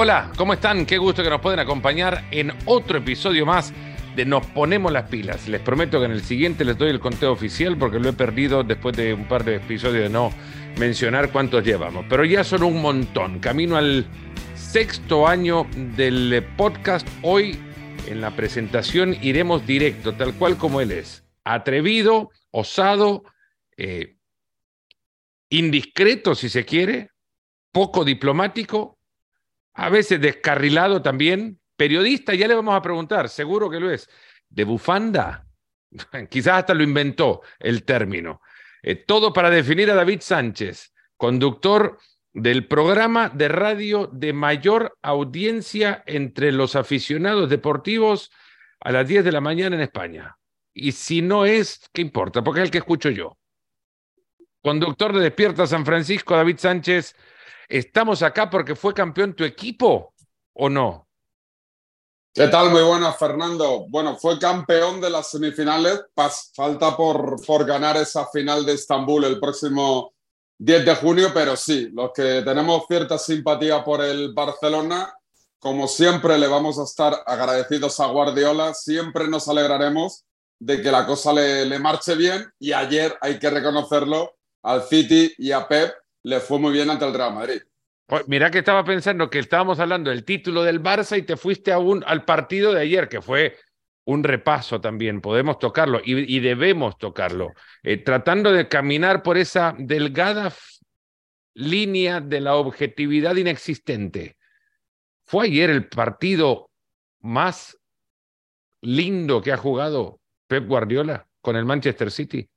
Hola, ¿cómo están? Qué gusto que nos pueden acompañar en otro episodio más de Nos Ponemos las Pilas. Les prometo que en el siguiente les doy el conteo oficial porque lo he perdido después de un par de episodios de no mencionar cuántos llevamos. Pero ya son un montón. Camino al sexto año del podcast. Hoy en la presentación iremos directo, tal cual como él es. Atrevido, osado, eh, indiscreto si se quiere, poco diplomático, a veces descarrilado también. Periodista, ya le vamos a preguntar, seguro que lo es. ¿De bufanda? Quizás hasta lo inventó el término. Eh, todo para definir a David Sánchez, conductor del programa de radio de mayor audiencia entre los aficionados deportivos a las 10 de la mañana en España. Y si no es, ¿qué importa? Porque es el que escucho yo. Conductor de Despierta San Francisco, David Sánchez, ¿estamos acá porque fue campeón tu equipo o no? ¿Qué tal? Muy buenas, Fernando. Bueno, fue campeón de las semifinales. falta por, por ganar esa final de Estambul el próximo 10 de junio, pero sí, los que tenemos cierta simpatía por el Barcelona, como siempre le vamos a estar agradecidos a Guardiola, siempre nos alegraremos de que la cosa le, le marche bien y ayer hay que reconocerlo, al City y a Pep le fue muy bien ante el Real Madrid. Mira que estaba pensando que estábamos hablando del título del Barça y te fuiste al partido de ayer, que fue un repaso también, podemos tocarlo y, debemos tocarlo, eh, tratando de caminar por esa delgada línea de la objetividad inexistente. ¿Fue ayer el partido más lindo que ha jugado Pep Guardiola con el Manchester City?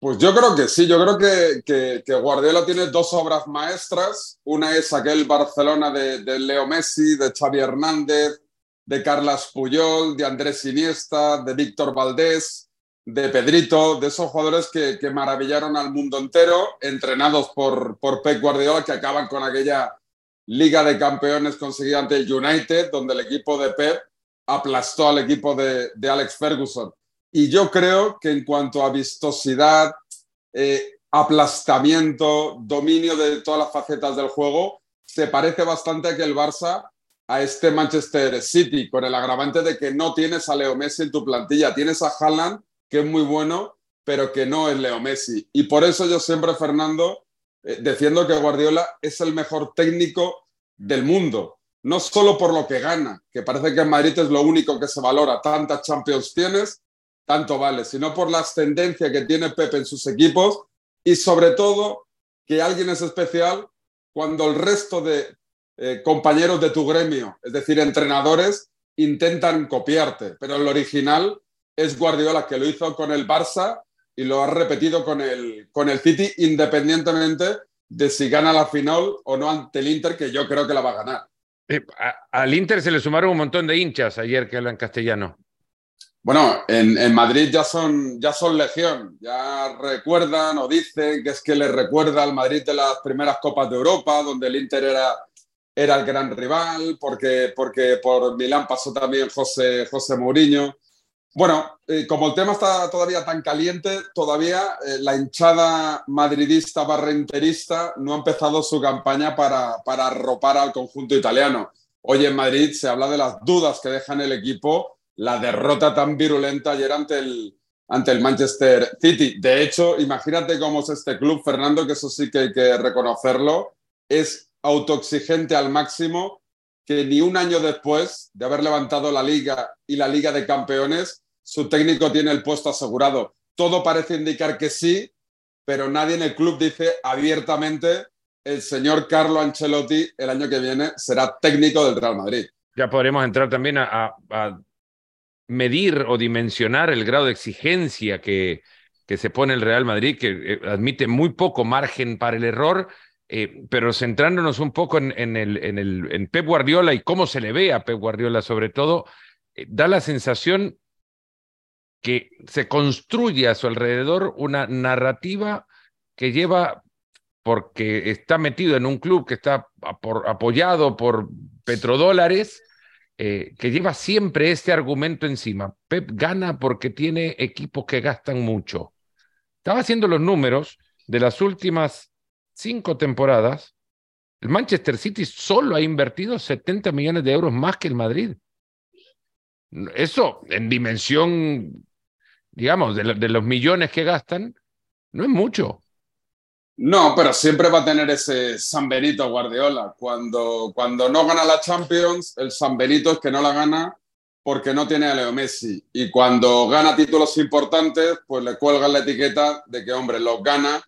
Pues yo creo que sí, yo creo que, que, Guardiola tiene dos obras maestras. Una es aquel Barcelona de, de Leo Messi, de Xavi Hernández, de Carlas Puyol, de Andrés Iniesta, de Víctor Valdés, de Pedrito, de esos jugadores que, maravillaron al mundo entero, entrenados por, por Pep Guardiola, que acaban con aquella Liga de Campeones conseguida ante el United, donde el equipo de Pep aplastó al equipo de, Alex Ferguson. Y yo creo que en cuanto a vistosidad, eh, aplastamiento, dominio de todas las facetas del juego, se parece bastante a que el Barça a este Manchester City, con el agravante de que no tienes a Leo Messi en tu plantilla. Tienes a Haaland, que es muy bueno, pero que no es Leo Messi. Y por eso yo siempre, Fernando, eh, defiendo que Guardiola es el mejor técnico del mundo. No solo por lo que gana, que parece que en Madrid es lo único que se valora. Tantas Champions tienes, tanto vale, sino por la ascendencia que tiene Pepe en sus equipos y sobre todo que alguien es especial cuando el resto de eh, compañeros de tu gremio, es decir, entrenadores, intentan copiarte, pero el original es Guardiola, que lo hizo con el Barça y lo ha repetido con el, con el City, independientemente de si gana la final o no ante el Inter, que yo creo que la va a ganar. Eh, al Inter se le sumaron un montón de hinchas ayer que hablan castellano. Bueno, en, Madrid ya son, ya son legión, ya recuerdan o dicen que es que les recuerda al Madrid de las primeras Copas de Europa, donde el Inter era era el gran rival, porque, porque por Milán pasó también José, José Mourinho. Bueno, eh, como el tema está todavía tan caliente, todavía eh, la hinchada madridista barrenterista no ha empezado su campaña para, para arropar al conjunto italiano. Hoy en Madrid se habla de las dudas que deja en el equipo la derrota tan virulenta ayer ante el, ante el Manchester City. De hecho, imagínate cómo es este club, Fernando, que eso sí que hay que reconocerlo, es autoexigente al máximo que ni un año después de haber levantado la liga y la liga de campeones, su técnico tiene el puesto asegurado. Todo parece indicar que sí, pero nadie en el club dice abiertamente el señor Carlo Ancelotti el año que viene será técnico del Real Madrid. Ya podremos entrar también a, medir o dimensionar el grado de exigencia que, que se pone el Real Madrid, que eh, admite muy poco margen para el error eh, pero centrándonos un poco en, el, en, el, en Pep Guardiola y cómo se le ve a Pep Guardiola sobre todo, eh, da la sensación que se construye a su alrededor una narrativa que lleva, porque está metido en un club que está apoyado por petrodólares, eh, que lleva siempre este argumento encima. Pep gana porque tiene equipos que gastan mucho. Estaba haciendo los números de las últimas cinco temporadas, El Manchester City solo ha invertido 70 millones de euros más que el Madrid. Eso, en dimensión, digamos, de, de los millones que gastan, no es mucho. No, pero siempre va a tener ese San Benito Guardiola. Cuando, cuando no gana la Champions, el San Benito es que no la gana porque no tiene a Leo Messi. Y cuando gana títulos importantes, pues le cuelgan la etiqueta de que, hombre, los gana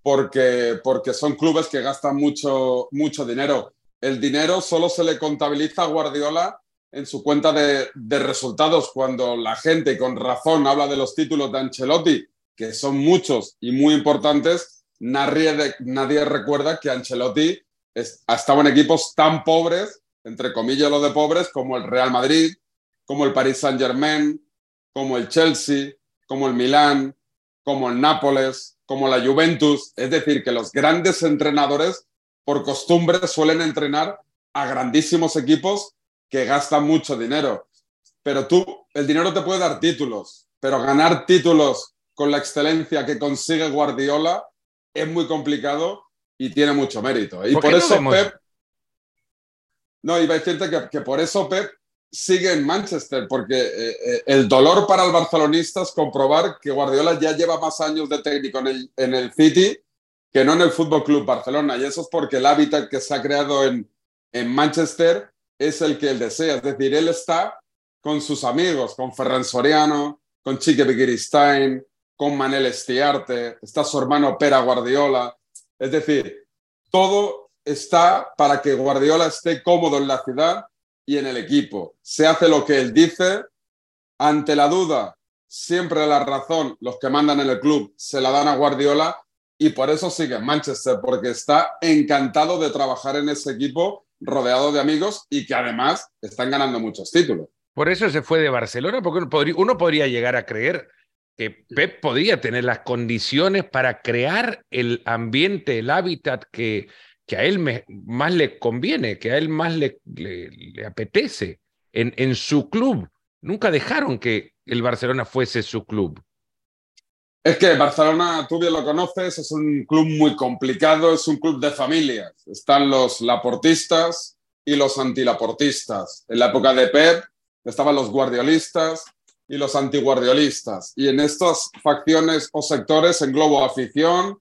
porque, porque son clubes que gastan mucho, mucho dinero. El dinero solo se le contabiliza a Guardiola en su cuenta de, de resultados cuando la gente, con razón, habla de los títulos de Ancelotti, que son muchos y muy importantes nadie, nadie recuerda que Ancelotti estaba en equipos tan pobres, entre comillas lo de pobres, como el Real Madrid, como el Paris Saint Germain, como el Chelsea, como el Milán, como el Nápoles, como la Juventus. Es decir, que los grandes entrenadores, por costumbre, suelen entrenar a grandísimos equipos que gastan mucho dinero. Pero tú, el dinero te puede dar títulos, pero ganar títulos con la excelencia que consigue Guardiola es muy complicado y tiene mucho mérito. Y por, eso Pep. No, iba a decirte que, por eso Pep sigue en Manchester, porque eh, eh, el dolor para el barcelonista es comprobar que Guardiola ya lleva más años de técnico en el, en el City que no en el Fútbol Club Barcelona. Y eso es porque el hábitat que se ha creado en, en Manchester es el que él desea. Es decir, él está con sus amigos, con Ferran Soriano, con Chique Begiristain, con Manel Estiarte, está su hermano Pera Guardiola. Es decir, todo está para que Guardiola esté cómodo en la ciudad y en el equipo. Se hace lo que él dice. Ante la duda, siempre la razón, los que mandan en el club se la dan a Guardiola y por eso sigue en Manchester, porque está encantado de trabajar en ese equipo rodeado de amigos y que además están ganando muchos títulos. Por eso se fue de Barcelona, porque uno podría llegar a creer que Pep podía tener las condiciones para crear el ambiente, el hábitat que, que a él más le conviene, que a él más le, le, apetece en, en su club. Nunca dejaron que el Barcelona fuese su club. Es que Barcelona, tú bien lo conoces, es un club muy complicado, es un club de familias. Están los laportistas y los antilaportistas. En la época de Pep estaban los guardiolistas y los antiguardiolistas. Y en estas facciones o sectores englobo afición,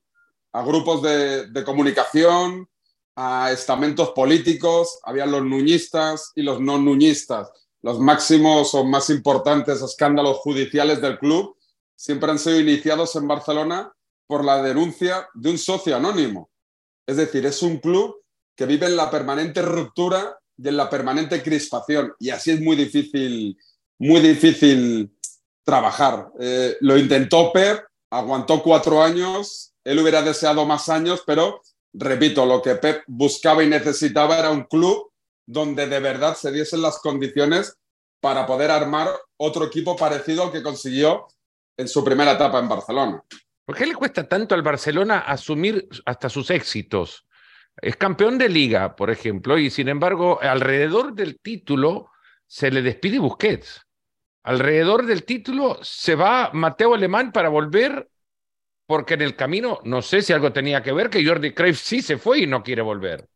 a grupos de, de comunicación, a estamentos políticos, había los nuñistas y los no nuñistas. Los máximos o más importantes escándalos judiciales del club siempre han sido iniciados en Barcelona por la denuncia de un socio anónimo. Es decir, es un club que vive en la permanente ruptura y en la permanente crispación. Y así es muy difícil muy difícil trabajar. Eh, lo intentó Pep, aguantó cuatro años, él hubiera deseado más años, pero repito, lo que Pep buscaba y necesitaba era un club donde de verdad se diesen las condiciones para poder armar otro equipo parecido al que consiguió en su primera etapa en Barcelona. ¿Por qué le cuesta tanto al Barcelona asumir hasta sus éxitos? Es campeón de liga, por ejemplo, y sin embargo, alrededor del título se le despide Busquets alrededor del título se va Mateo Alemán para volver, porque en el camino, no sé si algo tenía que ver, que Jordi Cruyff sí se fue y no quiere volver.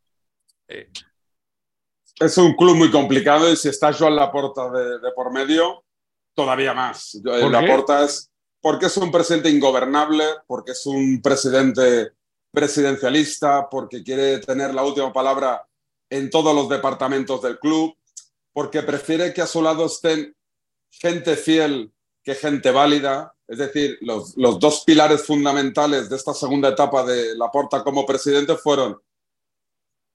Eh. Es un club muy complicado y si está Joan Laporta de, de por medio, todavía más. Laporta es porque es un presidente ingobernable, porque es un presidente presidencialista, porque quiere tener la última palabra en todos los departamentos del club, porque prefiere que a su lado estén gente fiel que gente válida. Es decir, los, dos pilares fundamentales de esta segunda etapa de Laporta como presidente fueron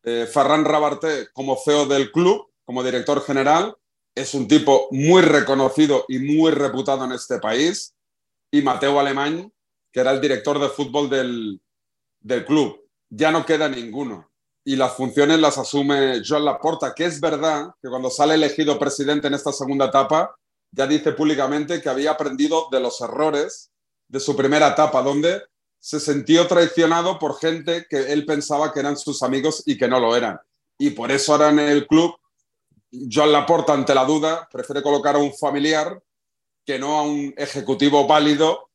eh, Ferran Rabarté como CEO del club, como director general. Es un tipo muy reconocido y muy reputado en este país. Y Mateo Alemán, que era el director de fútbol del, del club. Ya no queda ninguno y las funciones las asume Joan Laporta, que es verdad que cuando sale elegido presidente en esta segunda etapa, ya dice públicamente que había aprendido de los errores de su primera etapa, donde se sintió traicionado por gente que él pensaba que eran sus amigos y que no lo eran. Y por eso ahora en el club, Joan Laporta, ante la duda, prefiere colocar a un familiar que no a un ejecutivo válido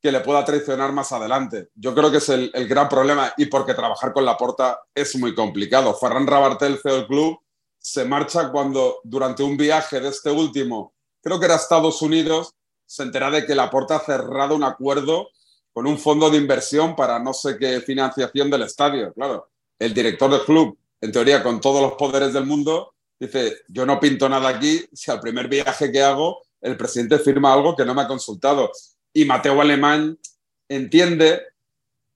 que le pueda traicionar más adelante. Yo creo que es el, gran problema y porque trabajar con la porta es muy complicado. Ferran Rabartel, CEO del club, se marcha cuando durante un viaje de este último, creo que era Estados Unidos, se entera de que la porta ha cerrado un acuerdo con un fondo de inversión para no sé qué financiación del estadio. Claro, el director del club, en teoría con todos los poderes del mundo, dice, yo no pinto nada aquí si al primer viaje que hago el presidente firma algo que no me ha consultado. Y Mateo Alemán entiende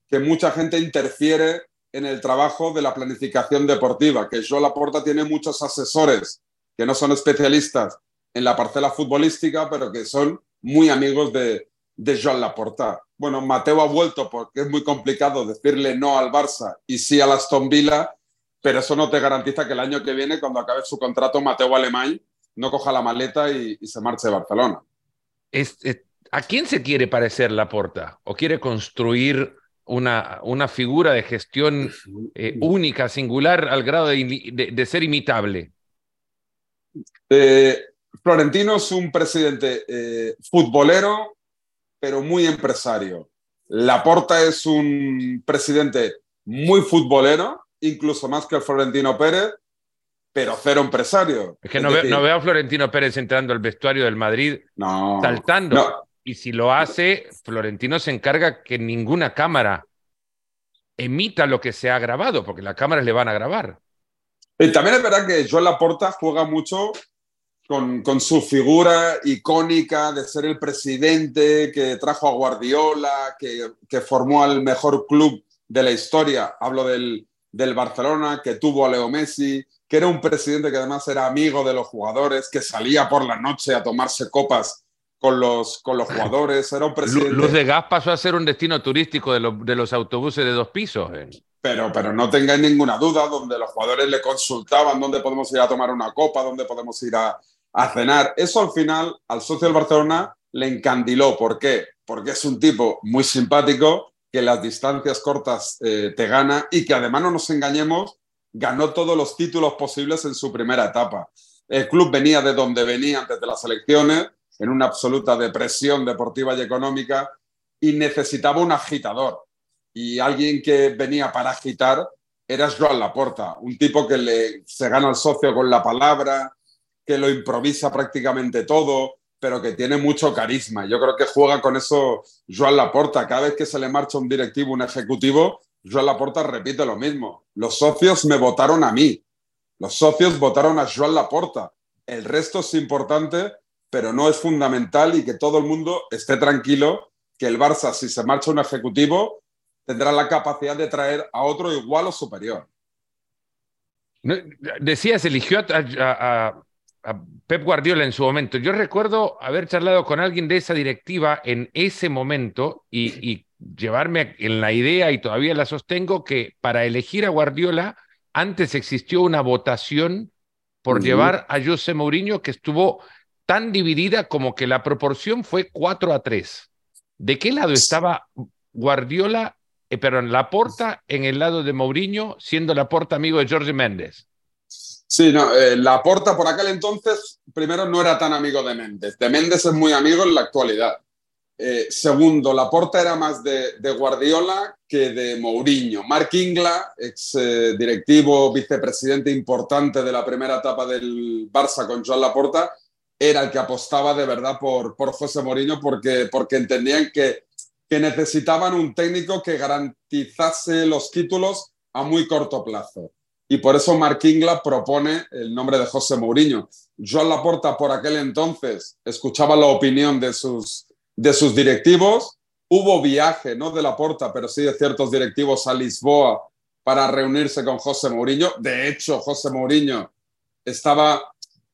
que mucha gente interfiere en el trabajo de la planificación deportiva, que Joan Laporta tiene muchos asesores que no son especialistas en la parcela futbolística, pero que son muy amigos de, de Joan Laporta. Bueno, Mateo ha vuelto porque es muy complicado decirle no al Barça y sí a Aston Villa, pero eso no te garantiza que el año que viene, cuando acabe su contrato, Mateo Alemán no coja la maleta y, se marche de Barcelona. ¿A quién se quiere parecer Laporta? ¿O quiere construir una, una figura de gestión eh, única, singular, al grado de, ser imitable? Eh, Florentino es un presidente eh, futbolero, pero muy empresario. Laporta es un presidente muy futbolero, incluso más que Florentino Pérez, pero cero empresario. Es que no, veo, a Florentino Pérez entrando al vestuario del Madrid saltando. Y si lo hace, Florentino se encarga que ninguna cámara emita lo que se ha grabado, porque las cámaras le van a grabar. Y también es verdad que Joan Laporta juega mucho con, con, su figura icónica de ser el presidente que trajo a Guardiola, que, que formó al mejor club de la historia. Hablo del, del Barcelona, que tuvo a Leo Messi, que era un presidente que además era amigo de los jugadores, que salía por la noche a tomarse copas con los, con los jugadores. Era un presidente... Luz de Gas pasó a ser un destino turístico de, de los autobuses de dos pisos. Eh. Pero, pero no tengáis ninguna duda, donde los jugadores le consultaban dónde podemos ir a tomar una copa, dónde podemos ir a, a cenar. Eso al final al socio del Barcelona le encandiló. ¿Por qué? Porque es un tipo muy simpático, que las distancias cortas eh, te gana y que además no nos engañemos, ganó todos los títulos posibles en su primera etapa. El club venía de donde venía antes de las elecciones, en una absoluta depresión deportiva y económica y necesitaba un agitador. Y alguien que venía para agitar era Joan Laporta, un tipo que le, se gana al socio con la palabra, que lo improvisa prácticamente todo, pero que tiene mucho carisma. Yo creo que juega con eso Joan Laporta. Cada vez que se le marcha un directivo, un ejecutivo, Joan Laporta repite lo mismo. Los socios me votaron a mí. Los socios votaron a Joan Laporta. El resto es importante pero no es fundamental y que todo el mundo esté tranquilo que el Barça, si se marcha un ejecutivo, tendrá la capacidad de traer a otro igual o superior. Decías, eligió a, Pep Guardiola en su momento. Yo recuerdo haber charlado con alguien de esa directiva en ese momento y, y llevarme en la idea, y todavía la sostengo, que para elegir a Guardiola antes existió una votación por llevar a José Mourinho que estuvo tan dividida como que la proporción fue 4 a 3. ¿De qué lado estaba Guardiola, eh, perdón, Laporta en el lado de Mourinho, siendo Laporta amigo de Jorge Méndez? Sí, no, eh, Laporta por aquel entonces, primero, no era tan amigo de Méndez. De Méndez es muy amigo en la actualidad. Eh, segundo, Laporta era más de, Guardiola que de Mourinho. Mark Ingla, ex eh, directivo, vicepresidente importante de la primera etapa del Barça con Joan Laporta, era el que apostaba de verdad por, por José Mourinho porque, porque entendían que, que necesitaban un técnico que garantizase los títulos a muy corto plazo. Y por eso Mark Ingla propone el nombre de José Mourinho. Joan Laporta por aquel entonces escuchaba la opinión de sus, de directivos. Hubo viaje, no de Laporta, pero sí de ciertos directivos a Lisboa para reunirse con José Mourinho. De hecho, José Mourinho estaba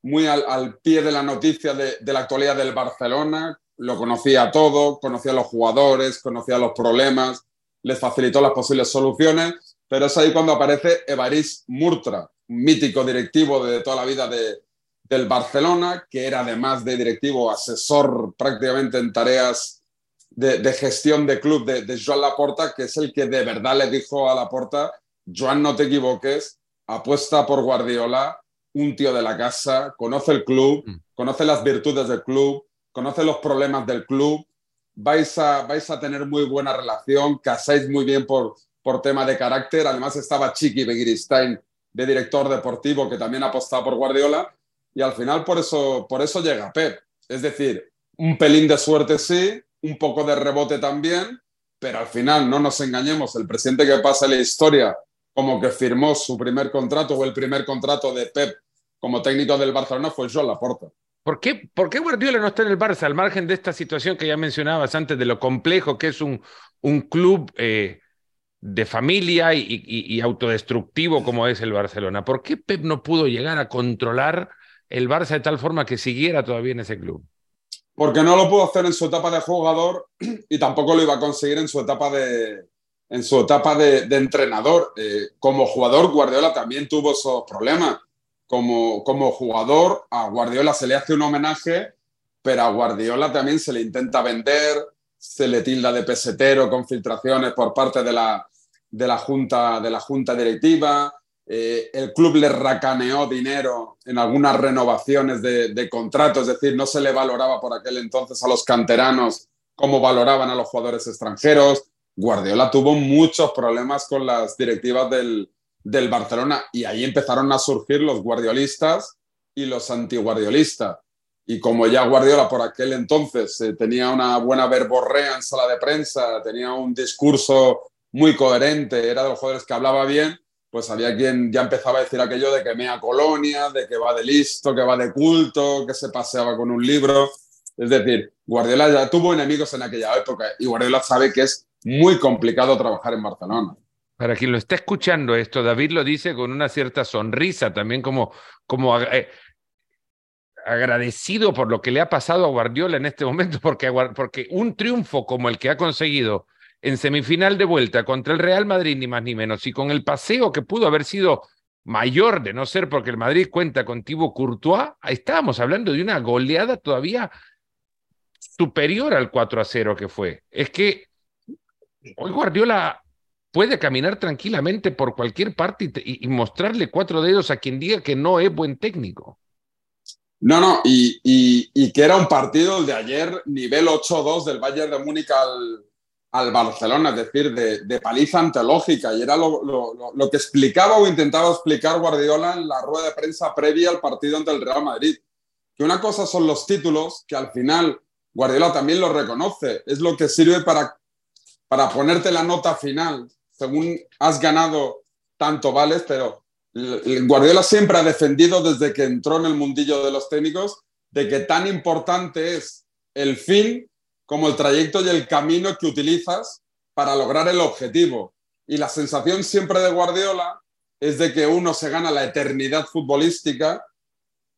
muy al, pie de la noticia de, la actualidad del Barcelona, lo conocía todo, conocía a los jugadores, conocía los problemas, les facilitó las posibles soluciones, pero es ahí cuando aparece Evaris Murtra, un mítico directivo de toda la vida de, del Barcelona, que era además de directivo asesor prácticamente en tareas de, gestión de club de, de, Joan Laporta, que es el que de verdad le dijo a Laporta, Joan, no te equivoques, apuesta por Guardiola, un tío de la casa, conoce el club, mm. conoce las virtudes del club, conoce los problemas del club. vais a, vais a tener muy buena relación, casáis muy bien por, por tema de carácter. Además estaba Chiqui Begiristain de director deportivo que también apostaba por Guardiola y al final por eso, por eso llega Pep. Es decir, un pelín de suerte sí, un poco de rebote también, pero al final no nos engañemos, el presidente que pasa la historia como que firmó su primer contrato o el primer contrato de Pep como técnico del Barcelona fue Joan Laporta. ¿Por qué, ¿Por qué Guardiola no está en el Barça al margen de esta situación que ya mencionabas antes de lo complejo que es un, un club eh, de familia y, autodestructivo como es el Barcelona? ¿Por qué Pep no pudo llegar a controlar el Barça de tal forma que siguiera todavía en ese club? Porque no lo pudo hacer en su etapa de jugador y tampoco lo iba a conseguir en su etapa de, en su etapa de, entrenador. Eh, como jugador, Guardiola también tuvo esos problemas. Como, como jugador, a Guardiola se le hace un homenaje, pero a Guardiola también se le intenta vender, se le tilda de pesetero con filtraciones por parte de la, de la, junta, de la junta directiva. Eh, el club le racaneó dinero en algunas renovaciones de, de contrato, es decir, no se le valoraba por aquel entonces a los canteranos como valoraban a los jugadores extranjeros Guardiola tuvo muchos problemas con las directivas del, del Barcelona y ahí empezaron a surgir los guardiolistas y los antiguardiolistas. Y como ya Guardiola por aquel entonces eh, tenía una buena verborrea en sala de prensa, tenía un discurso muy coherente, era de los jugadores que hablaba bien, pues había quien ya empezaba a decir aquello de que mea colonia, de que va de listo, que va de culto, que se paseaba con un libro. Es decir, Guardiola ya tuvo enemigos en aquella época y Guardiola sabe que es muy complicado trabajar en Barcelona. Para quien lo está escuchando esto, David lo dice con una cierta sonrisa, también como, como eh, agradecido por lo que le ha pasado a Guardiola en este momento, porque, un triunfo como el que ha conseguido en semifinal de vuelta contra el Real Madrid, ni más ni menos, y con el paseo que pudo haber sido mayor de no ser porque el Madrid cuenta con Thibaut Courtois, estábamos hablando de una goleada todavía superior al 4 a 0 que fue. Es que Hoy Guardiola puede caminar tranquilamente por cualquier parte y, mostrarle cuatro dedos a quien diga que no es buen técnico. No, no, y, que era un partido de ayer nivel 8-2 del Bayern de Múnich al, Barcelona, es decir, de, paliza antológica. Y era lo, que explicaba o intentaba explicar Guardiola en la rueda de prensa previa al partido ante el Real Madrid. Que una cosa son los títulos, que al final Guardiola también lo reconoce, es lo que sirve para para ponerte la nota final, según has ganado tanto vales, pero Guardiola siempre ha defendido desde que entró en el mundillo de los técnicos de que tan importante es el fin como el trayecto y el camino que utilizas para lograr el objetivo. Y la sensación siempre de Guardiola es de que uno se gana la eternidad futbolística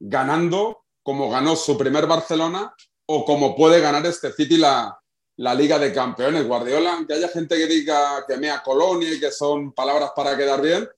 ganando como ganó su primer Barcelona o como puede ganar este City la, la Liga de Campeones. Guardiola, que haya gente que diga que mea colonia y que son palabras para quedar bien,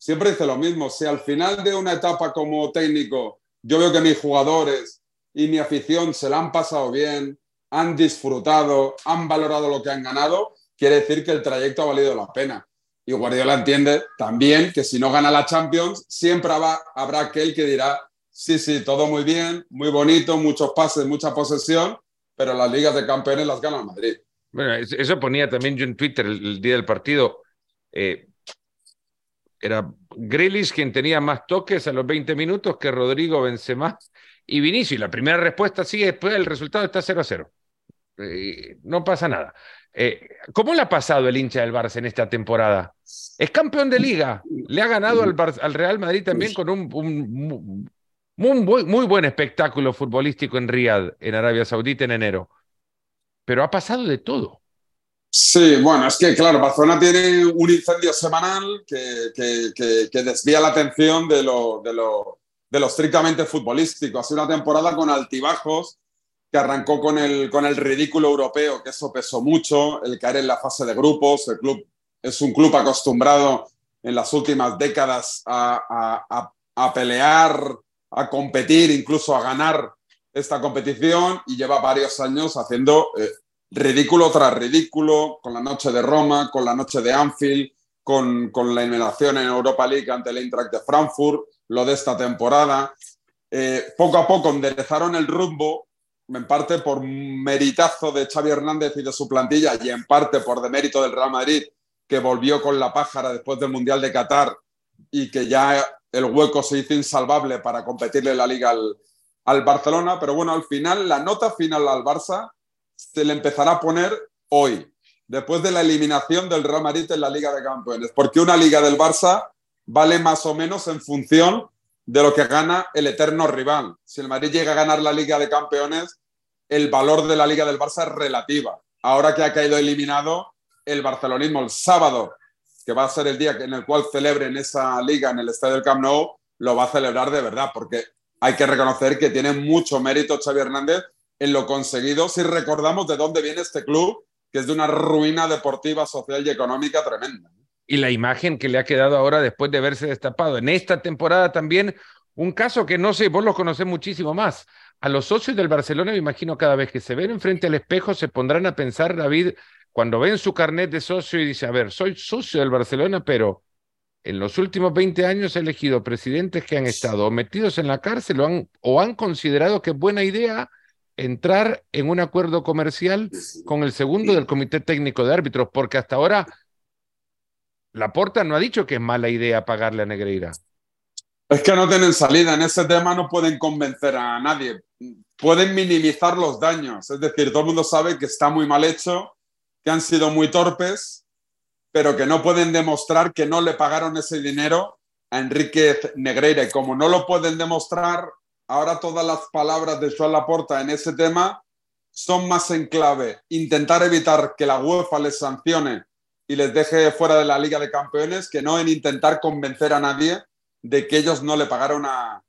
siempre dice lo mismo. Si al final de una etapa como técnico yo veo que mis jugadores y mi afición se la han pasado bien, han disfrutado, han valorado lo que han ganado, quiere decir que el trayecto ha valido la pena. Y Guardiola entiende también que si no gana la Champions, siempre habrá, aquel que dirá, sí, sí, todo muy bien, muy bonito, muchos pases, mucha posesión, pero las ligas de campeones las gana Madrid. Bueno, eso ponía también yo en Twitter el, día del partido. Eh, era Grealish quien tenía más toques a los 20 minutos que Rodrigo Benzema y Vinicius. Y la primera respuesta sí, después el resultado está 0 a 0. Eh, no pasa nada. Eh, ¿Cómo le ha pasado el hincha del Barça en esta temporada? Es campeón de liga, le ha ganado al, al Real Madrid también con un, muy, muy buen espectáculo futbolístico en Riyadh, en Arabia Saudita, en enero. Pero ha pasado de todo. Sí, bueno, es que claro, Barcelona tiene un incendio semanal que, que, desvía la atención de lo, de, lo, de lo estrictamente futbolístico. Ha sido una temporada con altibajos que arrancó con el, con el ridículo europeo, que eso pesó mucho, el caer en la fase de grupos. El club es un club acostumbrado en las últimas décadas a, a, a pelear a competir, incluso a ganar esta competición y lleva varios años haciendo eh, ridículo tras ridículo, con la noche de Roma, con la noche de Anfield, con, con la eliminación en Europa League ante el Eintracht de Frankfurt, lo de esta temporada. Eh, poco a poco enderezaron el rumbo, en parte por meritazo de Xavi Hernández y de su plantilla y en parte por demérito del Real Madrid, que volvió con la pájara después del Mundial de Qatar y que ya el hueco se hizo insalvable para competirle la liga al, al Barcelona. Pero bueno, al final, la nota final al Barça se le empezará a poner hoy, después de la eliminación del Real Madrid en la Liga de Campeones, porque una liga del Barça vale más o menos en función de lo que gana el eterno rival. Si el Madrid llega a ganar la Liga de Campeones, el valor de la Liga del Barça es relativa. Ahora que ha caído eliminado el barcelonismo el sábado, que va a ser el día en el cual celebren esa liga en el Estadio del Camp Nou, lo va a celebrar de verdad, porque hay que reconocer que tiene mucho mérito Xavi Hernández en lo conseguido, si recordamos de dónde viene este club, que es de una ruina deportiva, social y económica tremenda y la imagen que le ha quedado ahora después de haberse destapado. En esta temporada también un caso que no sé, vos lo conocés muchísimo más. A los socios del Barcelona, me imagino cada vez que se ven enfrente al espejo, se pondrán a pensar, David, cuando ven su carnet de socio y dice, a ver, soy socio del Barcelona, pero en los últimos 20 años he elegido presidentes que han estado metidos en la cárcel o han, o han considerado que es buena idea entrar en un acuerdo comercial con el segundo del Comité Técnico de Árbitros, porque hasta ahora Laporta no ha dicho que es mala idea pagarle a Negreira. Es que no tienen salida. En ese tema no pueden convencer a nadie. Pueden minimizar los daños. Es decir, todo el mundo sabe que está muy mal hecho, que han sido muy torpes, pero que no pueden demostrar que no le pagaron ese dinero a Enrique Negreira. Y como no lo pueden demostrar, ahora todas las palabras de Joan Laporta en ese tema son más en clave. Intentar evitar que la UEFA les sancione y les deje fuera de la Liga de Campeones que no en intentar convencer a nadie de que ellos no le pagaron a,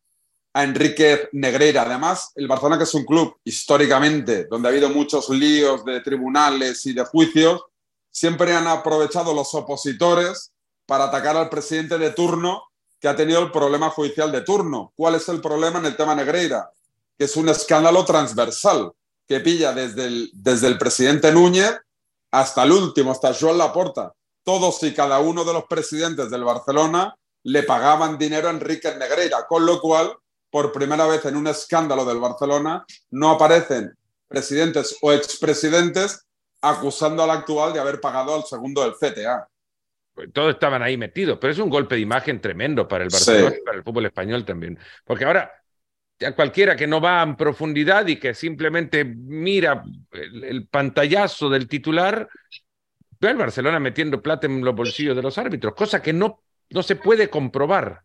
a Negreira. Además, el Barcelona, que es un club históricamente donde ha habido muchos líos de tribunales y de juicios, siempre han aprovechado los opositores para atacar al presidente de turno que ha tenido el problema judicial de turno. ¿Cuál es el problema en el tema Negreira? Que es un escándalo transversal que pilla desde el, desde el presidente Núñez hasta el último, hasta Joan Laporta, todos y cada uno de los presidentes del Barcelona le pagaban dinero a Enrique Negreira, con lo cual, por primera vez en un escándalo del Barcelona, no aparecen presidentes o expresidentes acusando al actual de haber pagado al segundo del CTA. Todos estaban ahí metidos, pero es un golpe de imagen tremendo para el Barcelona y para el fútbol español también. Porque ahora a cualquiera que no va en profundidad y que simplemente mira el, pantallazo del titular, ve al Barcelona metiendo plata en los bolsillos de los árbitros, cosa que no, no se puede comprobar.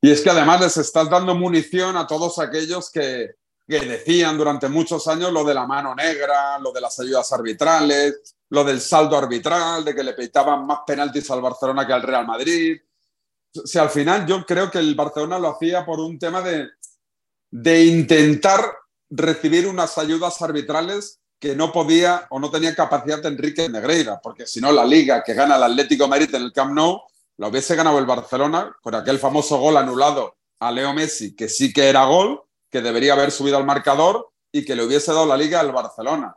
Y es que además les estás dando munición a todos aquellos que, que decían durante muchos años lo de la mano negra, lo de las ayudas arbitrales, lo del saldo arbitral, de que le peitaban más penaltis al Barcelona que al Real Madrid. Si al final yo creo que el Barcelona lo hacía por un tema de, de intentar recibir unas ayudas arbitrales que no podía o no tenía capacidad de Enrique Negreira, porque si no la liga que gana el Atlético Madrid en el Camp Nou lo hubiese ganado el Barcelona con aquel famoso gol anulado a Leo Messi, que sí que era gol, que debería haber subido al marcador y que le hubiese dado la liga al Barcelona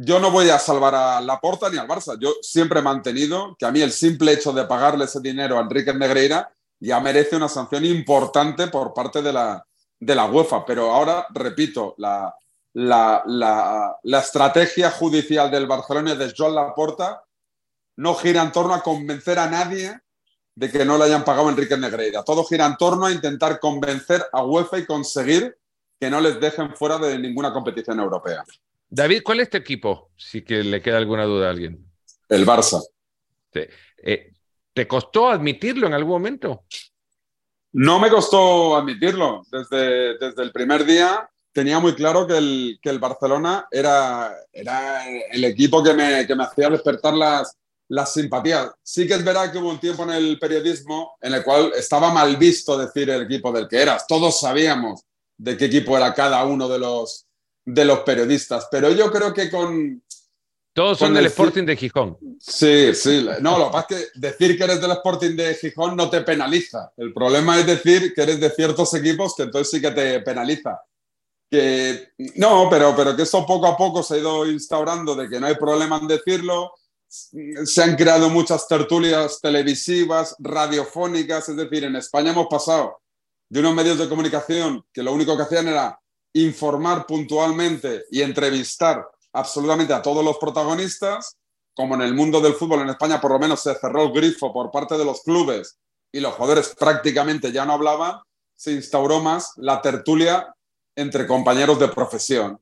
yo no voy a salvar a Laporta ni al Barça. Yo siempre he mantenido que a mí el simple hecho de pagarle ese dinero a Enrique Negreira ya merece una sanción importante por parte de la, de la UEFA. Pero ahora, repito, la, la, la, estrategia judicial del Barcelona de Joan Laporta no gira en torno a convencer a nadie de que no le hayan pagado a Enrique Negreira. Todo gira en torno a intentar convencer a UEFA y conseguir que no les dejen fuera de ninguna competición europea. David, ¿cuál es tu equipo? Si que le queda alguna duda a alguien. El Barça. Eh, ¿Te costó admitirlo en algún momento? No me costó admitirlo. Desde, desde el primer día tenía muy claro que el, que el Barcelona era, era el equipo que me, que me hacía despertar las, las simpatías. Sí que es verdad que hubo un tiempo en el periodismo en el cual estaba mal visto decir el equipo del que eras. Todos sabíamos de qué equipo era cada uno de los, de los periodistas, pero yo creo que con... Todos son del Sporting de Gijón. Sí, sí. No, lo que pasa es que decir que eres del Sporting de Gijón no te penaliza. El problema es decir que eres de ciertos equipos que entonces sí que te penaliza. Que, no, pero, pero que eso poco a poco se ha ido instaurando de que no hay problema en decirlo. Se han creado muchas tertulias televisivas, radiofónicas, es decir, en España hemos pasado de unos medios de comunicación que lo único que hacían era informar puntualmente y entrevistar absolutamente a todos los protagonistas, como en el mundo del fútbol en España por lo menos se cerró el grifo por parte de los clubes y los jugadores prácticamente ya no hablaban, se instauró más la tertulia entre compañeros de profesión.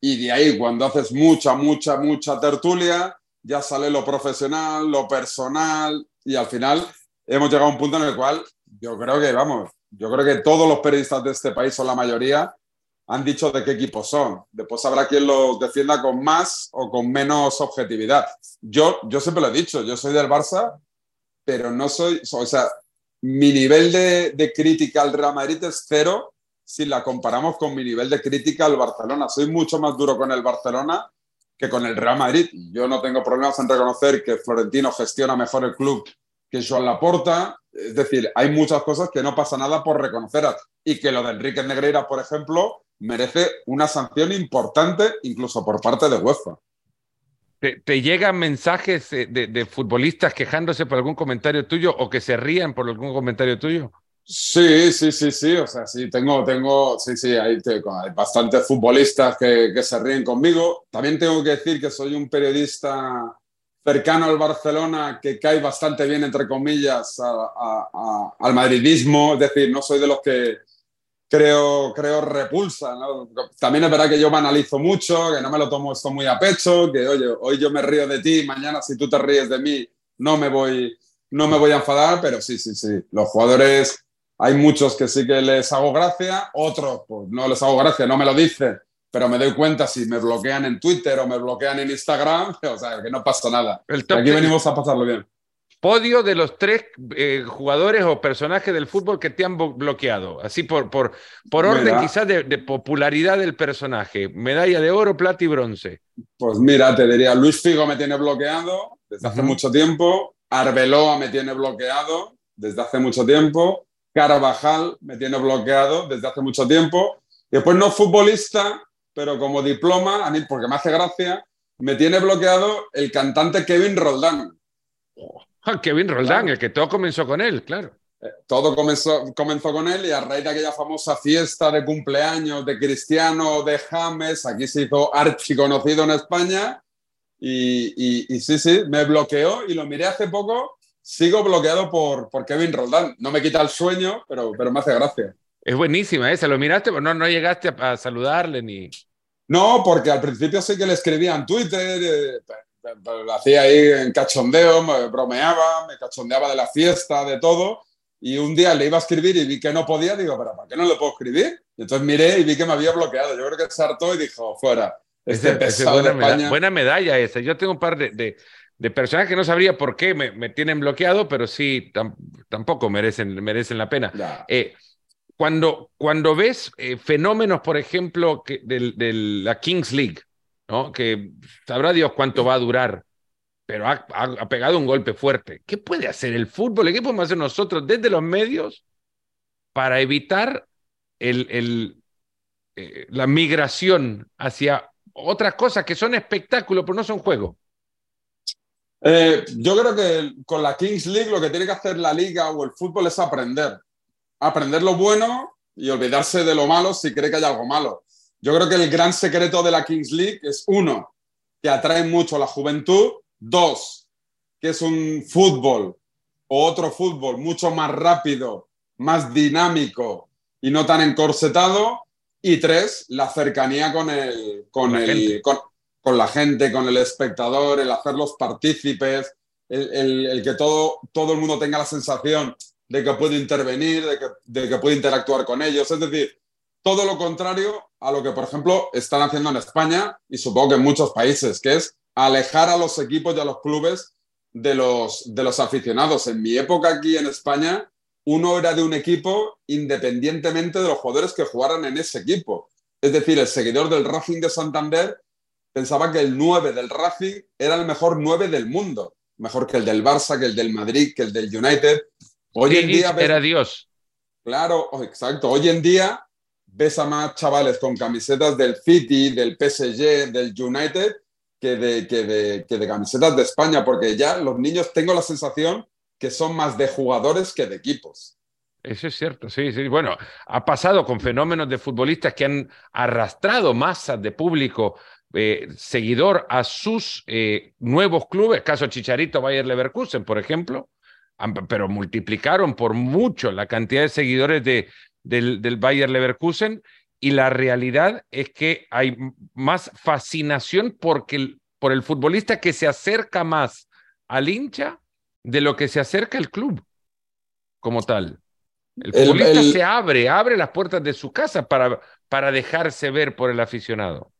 Y de ahí, cuando haces mucha, mucha, mucha tertulia, ya sale lo profesional, lo personal, y al final hemos llegado a un punto en el cual yo creo que, vamos, yo creo que todos los periodistas de este país, o la mayoría, han dicho de qué equipos son. Después habrá quien los defienda con más o con menos objetividad. Yo, yo siempre lo he dicho, yo soy del Barça, pero no soy, o sea, mi nivel de, de crítica al Real Madrid es cero si la comparamos con mi nivel de crítica al Barcelona. Soy mucho más duro con el Barcelona que con el Real Madrid. Yo no tengo problemas en reconocer que Florentino gestiona mejor el club que Joan Laporta. Es decir, hay muchas cosas que no pasa nada por reconocer y que lo de Enrique Negreira, por ejemplo, merece una sanción importante incluso por parte de UEFA. ¿Te, llegan mensajes de, de, futbolistas quejándose por algún comentario tuyo o que se rían por algún comentario tuyo? Sí, sí, sí, sí, o sea, sí, tengo, tengo, sí, sí, hay, hay bastantes futbolistas que, que, se ríen conmigo. También tengo que decir que soy un periodista cercano al Barcelona que cae bastante bien, entre comillas, al madridismo, es decir, no soy de los que creo, creo repulsa. También es verdad que yo me analizo mucho, que no me lo tomo esto muy a pecho, que oye, hoy yo me río de ti, mañana si tú te ríes de mí, no me voy, no me voy a enfadar, pero sí, sí, sí, los jugadores hay muchos que sí que les hago gracia, otros pues no les hago gracia, no me lo dicen, pero me doy cuenta si me bloquean en Twitter o me bloquean en Instagram, o sea, que no pasa nada. Aquí venimos a pasarlo bien. Podio de los tres eh, jugadores o personajes del fútbol que te han bloqueado, así por, por, por orden quizás de, popularidad del personaje. Medalla de oro, plata y bronce. Pues mira, te diría, Luis Figo me tiene bloqueado desde hace mucho tiempo, Arbeloa me tiene bloqueado desde hace mucho tiempo, Carvajal me tiene bloqueado desde hace mucho tiempo. Y después no futbolista, pero como diploma, a mí, porque me hace gracia, me tiene bloqueado el cantante Kevin Roldán. Ah, Kevin Roldán, el que todo comenzó con él, claro. Eh, todo comenzó, comenzó con él y a raíz de aquella famosa fiesta de cumpleaños de Cristiano, de James, aquí se hizo archiconocido en España y, y, y sí, sí, me bloqueó y lo miré hace poco sigo bloqueado por, por Kevin Roldán. No me quita el sueño, pero, pero me hace gracia. Es buenísima esa. ¿Lo miraste? No, no llegaste a, saludarle ni. No, porque al principio sí que le escribía en Twitter, eh, lo hacía ahí en cachondeo, me bromeaba, me cachondeaba de la fiesta, de todo. Y un día le iba a escribir y vi que no podía, digo, pero ¿para qué no le puedo escribir? Y entonces miré y vi que me había bloqueado. Yo creo que se hartó y dijo, fuera. Este buena, buena, medalla esa. Yo tengo un par de, de personas que no sabría por qué me, tienen bloqueado, pero sí, tampoco merecen, merecen la pena. Eh, cuando, cuando ves eh, fenómenos, por ejemplo, que de, la Kings League, ¿no? que sabrá Dios cuánto va a durar, pero ha, pegado un golpe fuerte. ¿Qué puede hacer el fútbol? ¿Qué podemos hacer nosotros desde los medios para evitar eh, la migración hacia otras cosas que son espectáculos, pero no son juegos? Eh, yo creo que con la Kings League lo que tiene que hacer la liga o el fútbol es aprender. Aprender lo bueno y olvidarse de lo malo si cree que hay algo malo. Yo creo que el gran secreto de la Kings League es uno, que atrae mucho a la juventud. Dos, que es un fútbol o otro fútbol mucho más rápido, más dinámico y no tan encorsetado. Y tres, la cercanía con el, con, el, con la gente, con el espectador, el hacerlos partícipes, el, que todo, todo el mundo tenga la sensación de que puede intervenir, de que, de que puede interactuar con ellos. Es decir, todo lo contrario a lo que, por ejemplo, están haciendo en España y supongo que en muchos países, que es alejar a los equipos y a los clubes de los, de los aficionados. En mi época aquí en España, uno era de un equipo independientemente de los jugadores que jugaran en ese equipo. Es decir, el seguidor del Racing de Santander pensaba que el 9 del Racing era el mejor 9 del mundo, mejor que el del Barça, que el del Madrid, que el del United. Hoy en día era Dios. Claro, oh, exacto. Hoy en día ves a más chavales con camisetas del City, del PSG, del United, que de, que de, que de camisetas de España, porque ya los niños tengo la sensación que son más de jugadores que de equipos. Eso es cierto, sí, sí. Bueno, ha pasado con fenómenos de futbolistas que han arrastrado masas de público eh, seguidor a sus eh, nuevos clubes, caso Chicharito Bayer Leverkusen, por ejemplo, pero multiplicaron por mucho la cantidad de seguidores de, del, del Bayer Leverkusen y la realidad es que hay más fascinación porque por el futbolista que se acerca más al hincha de lo que se acerca al club como tal. El futbolista se abre, abre las puertas de su casa para, para dejarse ver por el aficionado.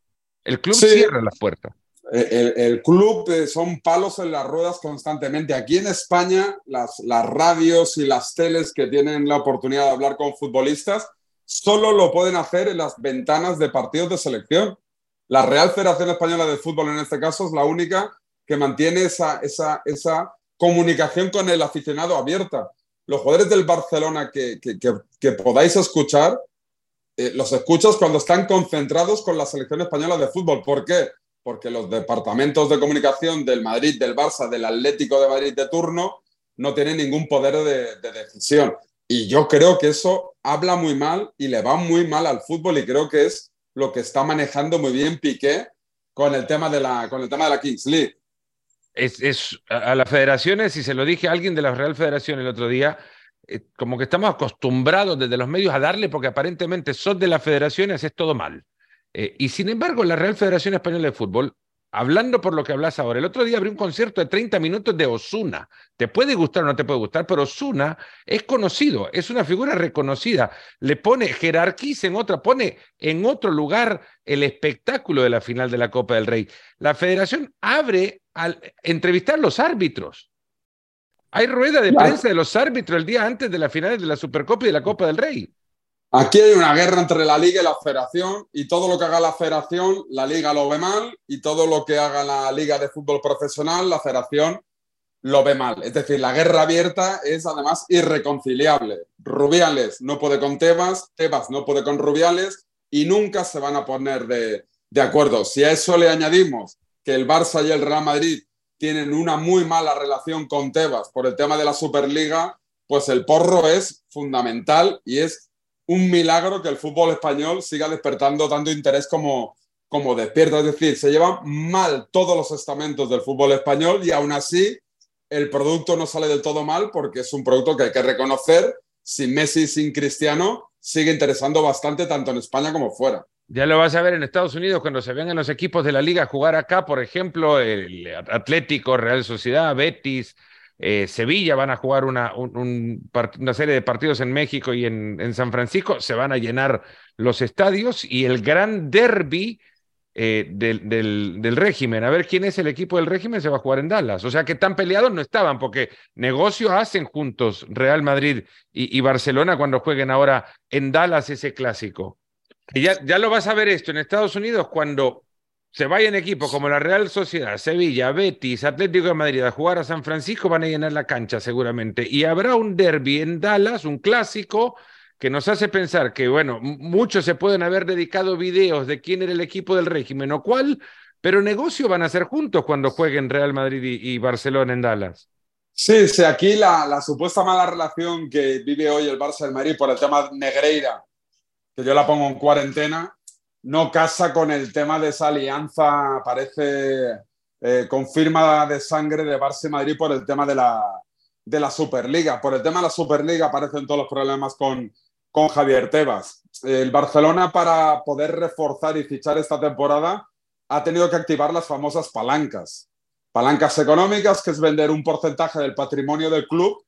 El club cierra las puertas. El, club eh, son palos en las ruedas constantemente. Aquí en España, las, las radios y las teles que tienen la oportunidad de hablar con futbolistas solo lo pueden hacer en las ventanas de partidos de selección. La Real Federación Española de Fútbol, en este caso, es la única que mantiene esa, esa, esa comunicación con el aficionado abierta. Los jugadores del Barcelona que, que, podáis escuchar, eh, los escuchas cuando están concentrados con la selección española de fútbol. ¿Por qué? Porque los departamentos de comunicación del Madrid, del Barça, del Atlético de Madrid de turno no tienen ningún poder de, de decisión. Y yo creo que eso habla muy mal y le va muy mal al fútbol y creo que es lo que está manejando muy bien Piqué con el tema de la, con el tema de la Kings League. Es, es a las federaciones, y se lo dije a alguien de la Real Federación el otro día, eh, como que estamos acostumbrados desde los medios a darle porque aparentemente son de las federaciones, es todo mal. Eh, y sin embargo, la Real Federación Española de Fútbol hablando por lo que hablas ahora, el otro día abrí un concierto de 30 minutos de Osuna. Te puede gustar o no te puede gustar, pero Osuna es conocido, es una figura reconocida. Le pone, jerarquiza en otra, pone en otro lugar el espectáculo de la final de la Copa del Rey. La federación abre al entrevistar a los árbitros. Hay rueda de prensa de los árbitros el día antes de la final de la Supercopa y de la Copa del Rey. Aquí hay una guerra entre la liga y la federación y todo lo que haga la federación, la liga lo ve mal y todo lo que haga la liga de fútbol profesional, la federación lo ve mal. Es decir, la guerra abierta es además irreconciliable. Rubiales no puede con Tebas, Tebas no puede con Rubiales y nunca se van a poner de, de acuerdo. Si a eso le añadimos que el Barça y el Real Madrid tienen una muy mala relación con Tebas por el tema de la Superliga, pues el porro es fundamental y es un milagro que el fútbol español siga despertando tanto interés como, como despierta. Es decir, se llevan mal todos los estamentos del fútbol español y aún así el producto no sale del todo mal porque es un producto que hay que reconocer. Sin Messi, sin Cristiano, sigue interesando bastante tanto en España como fuera. Ya lo vas a ver en Estados Unidos cuando se vengan los equipos de la liga jugar acá, por ejemplo, el Atlético, Real Sociedad, Betis, eh, Sevilla van a jugar una, una, serie de partidos en México y en, San Francisco, se van a llenar los estadios y el gran derby eh, del, del, régimen, a ver quién es el equipo del régimen, se va a jugar en Dallas. O sea que tan peleados no estaban, porque negocios hacen juntos Real Madrid y, y Barcelona cuando jueguen ahora en Dallas ese clásico. Y ya, ya lo vas a ver esto en Estados Unidos cuando se vayan equipos como la Real Sociedad, Sevilla, Betis, Atlético de Madrid a jugar a San Francisco, van a llenar la cancha seguramente. Y habrá un derby en Dallas, un clásico, que nos hace pensar que, bueno, muchos se pueden haber dedicado videos de quién era el equipo del régimen o cuál, pero negocio van a hacer juntos cuando jueguen Real Madrid y, Barcelona en Dallas. Sí, sí, aquí la, la, supuesta mala relación que vive hoy el Barça del Madrid por el tema Negreira, que yo la pongo en cuarentena, no casa con el tema de esa alianza, parece eh, confirma de sangre de Barça y Madrid por el tema de la, de la Superliga. Por el tema de la Superliga aparecen todos los problemas con, con Javier Tebas. El Barcelona, para poder reforzar y fichar esta temporada, ha tenido que activar las famosas palancas. Palancas económicas, que es vender un porcentaje del patrimonio del club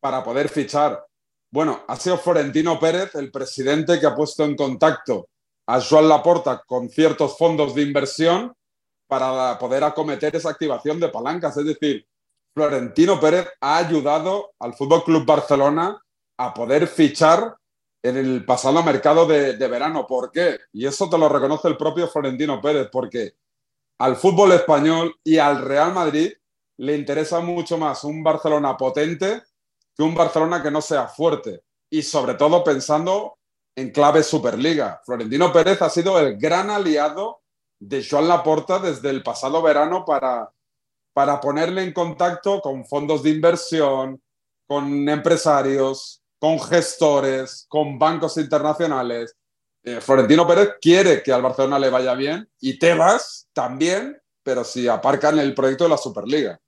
para poder fichar. Bueno, ha sido Florentino Pérez, el presidente, que ha puesto en contacto a Joan Laporta con ciertos fondos de inversión para poder acometer esa activación de palancas. Es decir, Florentino Pérez ha ayudado al Fútbol Club Barcelona a poder fichar en el pasado mercado de, de, verano. ¿Por qué? Y eso te lo reconoce el propio Florentino Pérez, porque al fútbol español y al Real Madrid le interesa mucho más un Barcelona potente que un Barcelona que no sea fuerte. Y sobre todo pensando en clave Superliga. Florentino Pérez ha sido el gran aliado de Joan Laporta desde el pasado verano para, para ponerle en contacto con fondos de inversión, con empresarios, con gestores, con bancos internacionales. Eh, Florentino Pérez quiere que al Barcelona le vaya bien y Tebas también, pero si aparcan el proyecto de la Superliga.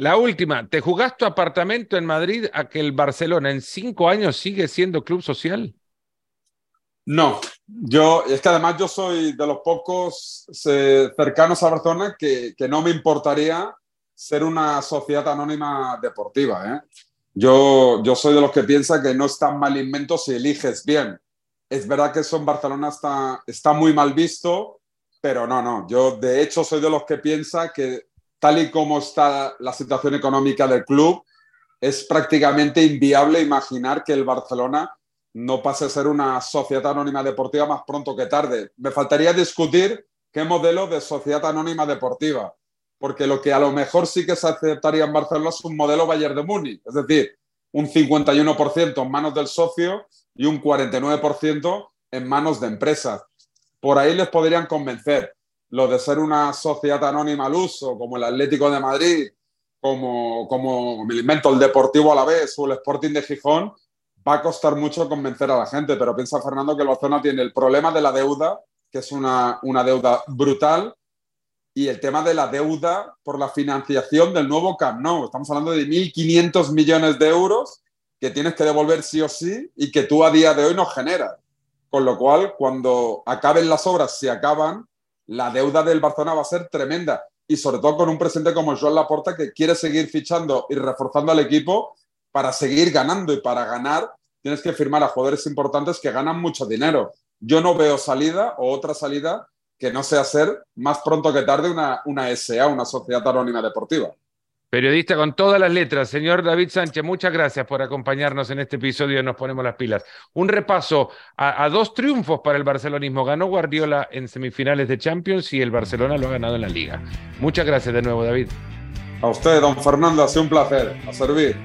La última, ¿te jugás tu apartamento en Madrid a que el Barcelona en cinco años sigue siendo club social? No, yo, es que además yo soy de los pocos eh, cercanos a Barcelona que, que, no me importaría ser una sociedad anónima deportiva. ¿eh? Yo, yo soy de los que piensa que no es tan mal invento si eliges bien. Es verdad que eso en Barcelona está, está muy mal visto, pero no, no. Yo de hecho soy de los que piensa que tal y como está la situación económica del club, es prácticamente inviable imaginar que el Barcelona no pase a ser una sociedad anónima deportiva más pronto que tarde. Me faltaría discutir qué modelo de sociedad anónima deportiva, porque lo que a lo mejor sí que se aceptaría en Barcelona es un modelo Bayern de Múnich, es decir, un 51% en manos del socio y un 49% en manos de empresas. Por ahí les podrían convencer. Lo de ser una sociedad anónima al uso, como el Atlético de Madrid, como, como me invento, el Deportivo a la vez o el Sporting de Gijón, va a costar mucho convencer a la gente, pero piensa Fernando que el Barcelona tiene el problema de la deuda, que es una, una deuda brutal, y el tema de la deuda por la financiación del nuevo Camp Nou. Estamos hablando de 1.500 millones de euros que tienes que devolver sí o sí y que tú a día de hoy no generas. Con lo cual, cuando acaben las obras, si acaban, la deuda del Barcelona va a ser tremenda. Y sobre todo con un presidente como Joan Laporta que quiere seguir fichando y reforzando al equipo para seguir ganando y para ganar tienes que firmar a jugadores importantes que ganan mucho dinero. Yo no veo salida o otra salida que no sea ser más pronto que tarde una, una SA, una sociedad anónima deportiva. Periodista con todas las letras, señor David Sánchez, muchas gracias por acompañarnos en este episodio Nos Ponemos las Pilas. Un repaso a, a, dos triunfos para el barcelonismo. Ganó Guardiola en semifinales de Champions y el Barcelona lo ha ganado en la Liga. Muchas gracias de nuevo, David. A usted, don Fernando, ha sido un placer. A servir.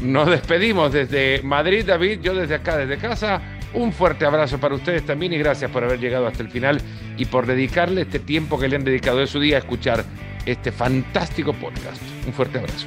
Nos despedimos desde Madrid, David, yo desde acá, desde casa. Un fuerte abrazo para ustedes también y gracias por haber llegado hasta el final y por dedicarle este tiempo que le han dedicado de su día a escuchar este fantástico podcast. Un fuerte abrazo.